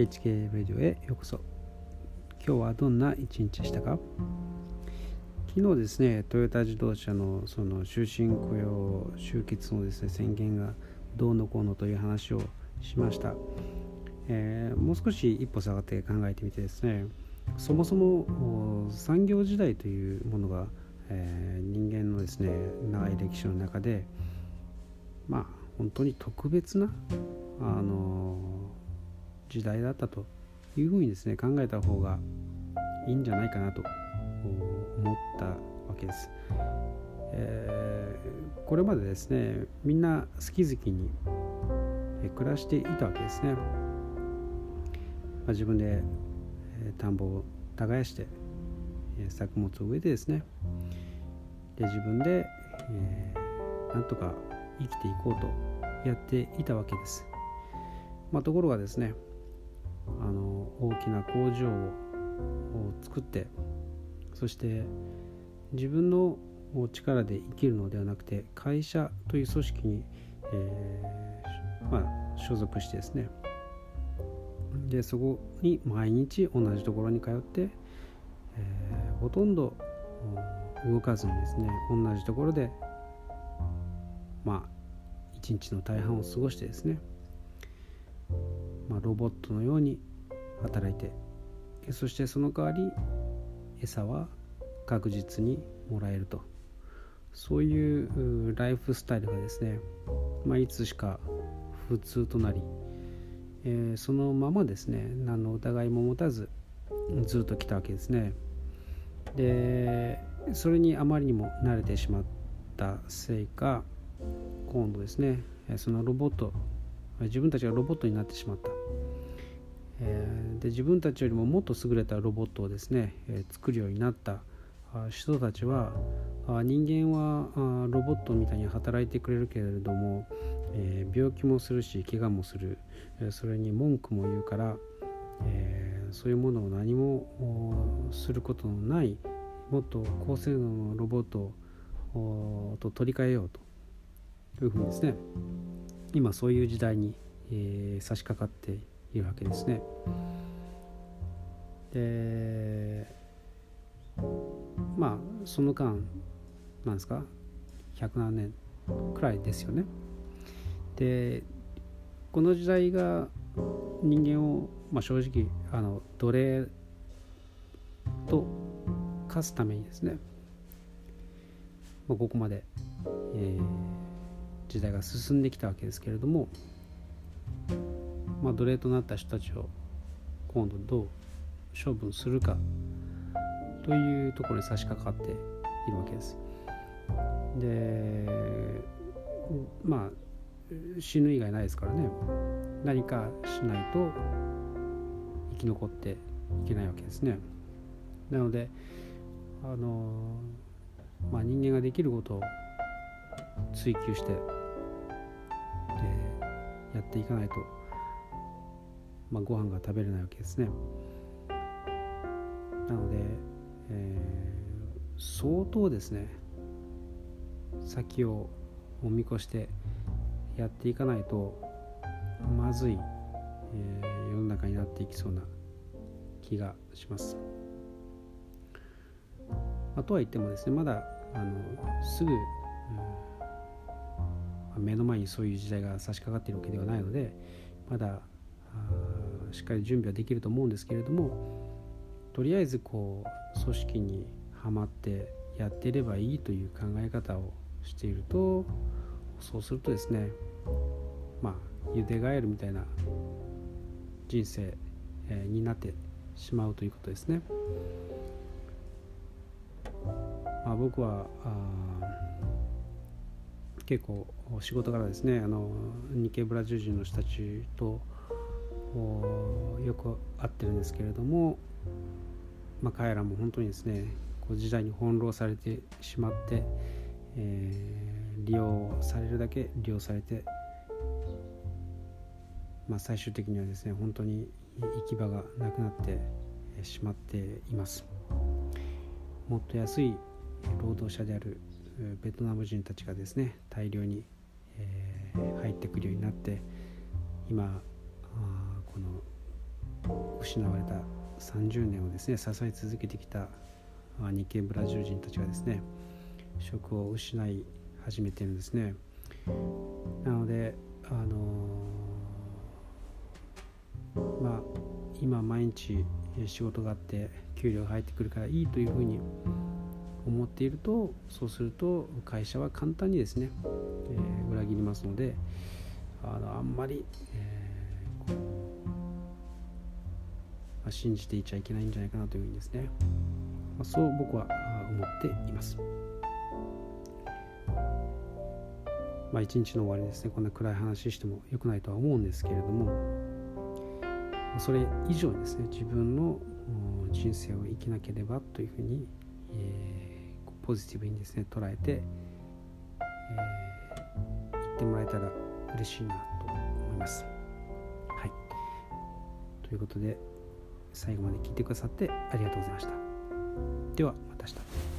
HK ラジオへようこそ。今日はどんな一日でしたか？昨日ですねトヨタ自動車のその終身雇用終結のですね宣言がどうのこうのという話をしました、えー、もう少し一歩下がって考えてみてですねそもそも産業時代というものが、えー、人間のですね長い歴史の中でまあ本当に特別なあの時代だったというふうにですね考えた方がいいんじゃないかなと思ったわけです。えー、これまでですねみんな好き好きに暮らしていたわけですね。まあ、自分で田んぼを耕して作物を植えてですねで自分で、えー、なんとか生きていこうとやっていたわけです。まあ、ところがですねあの大きな工場を作ってそして自分の力で生きるのではなくて会社という組織に、えー、まあ、所属してですね。でそこに毎日同じところに通って、えー、ほとんど動かずにですね同じところでまあ一日の大半を過ごしてですね。まあ、ロボットのように働いてそしてその代わり餌は確実にもらえると。そういうライフスタイルがですね、まあ、いつしか普通となり、えー、そのままですね何の疑いも持たずずっと来たわけですね。でそれにあまりにも慣れてしまったせいか今度ですねそのロボット自分たちがロボットになってしまった、えー、で自分たちよりももっと優れたロボットをですね、えー、作るようになった。人たちは人間はロボットみたいに働いてくれるけれども、えー、病気もするし怪我もする。それに文句も言うから、えー、そういうものを何もすることのないもっと高性能のロボットと取り替えようというふうにですね今そういう時代に、えー、差し掛かっているわけですね。でまあその間なんですか？100何年くらいですよね。でこの時代が人間を、まあ、正直あの奴隷と化すためにですね、まあ、ここまで、えー時代が進んできたわけですけれども、まあ、奴隷となった人たちを今度どう処分するかというところに差し掛かっているわけです。でまあ死ぬ以外ないですからね何かしないと生き残っていけないわけですね。なのであのまあ人間ができることを追求してやっていかないと、まあ、ご飯が食べれないわけですね。なので、えー、相当ですね先を見越してやっていかないとまずい、えー、世の中になっていきそうな気がします。あとは言ってもですねまだあのすぐ、目の前にそういう時代が差し掛かっているわけではないのでまだしっかり準備はできると思うんですけれどもとりあえずこう組織にはまってやっていればいいという考え方をしているとそうするとですねまあゆでガエルみたいな人生、えになってしまうということですね。まあ、僕はあ結構仕事からですね。あの日系ブラジル人の人たちとよく会ってるんですけれども、まあ、彼らも本当にですねこう時代に翻弄されてしまって、えー、利用されるだけ利用されて、まあ、最終的にはですね本当に行き場がなくなってしまっています。もっと安い労働者であるベトナム人たちがですね大量に、えー、入ってくるようになって今あこの失われた30年をですね支え続けてきた日系ブラジル人たちがですね職を失い始めてるんですね。なのであのー、まあ今毎日仕事があって給料が入ってくるからいいというふうに思っているとそうすると会社は簡単にですね、えー、裏切りますのであのあんまり、えー、まあ、信じていちゃいけないんじゃないかなというふうにですね、まあ、そう僕は思っています。まあ、一日の終わりですねこんな暗い話しても良くないとは思うんですけれどもそれ以上にですね自分の人生を生きなければというふうに、えー、ポジティブにですね捉えて、えー、言ってもらえたら嬉しいなと思います。はい。ということで最後まで聞いてくださってありがとうございました。ではまた明日。